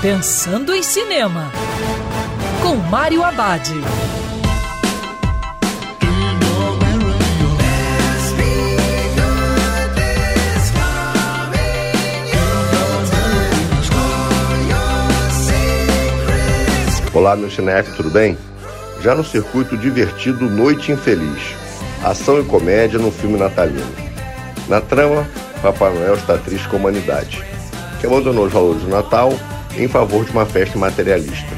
Pensando em Cinema, com Mário Abad. Olá, meu cinefe, tudo bem? Já no circuito divertido Noite Infeliz, ação e comédia no filme natalino. Na trama, Papai Noel está triste com a humanidade, que abandonou os valores do Natal em favor de uma festa materialista.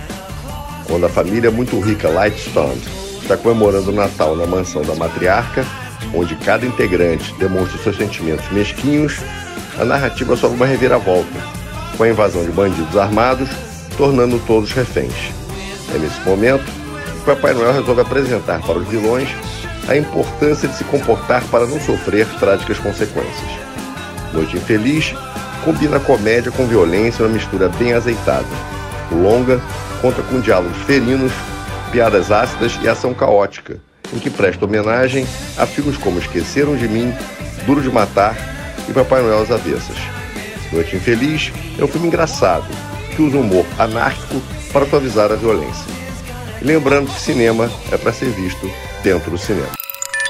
Quando a família muito rica Lightstone está comemorando o Natal na mansão da matriarca, onde cada integrante demonstra seus sentimentos mesquinhos, a narrativa sofre uma reviravolta, com a invasão de bandidos armados, tornando todos reféns. É nesse momento que Papai Noel resolve apresentar para os vilões a importância de se comportar para não sofrer trágicas consequências. Noite Infeliz combina comédia com violência uma mistura bem azeitada. O longa conta com diálogos ferinos, piadas ácidas e ação caótica, em que presta homenagem a filmes como Esqueceram de Mim, Duro de Matar e Papai Noel às Avessas. Noite Infeliz é um filme engraçado, que usa humor anárquico para suavizar a violência. E lembrando que cinema é para ser visto dentro do cinema.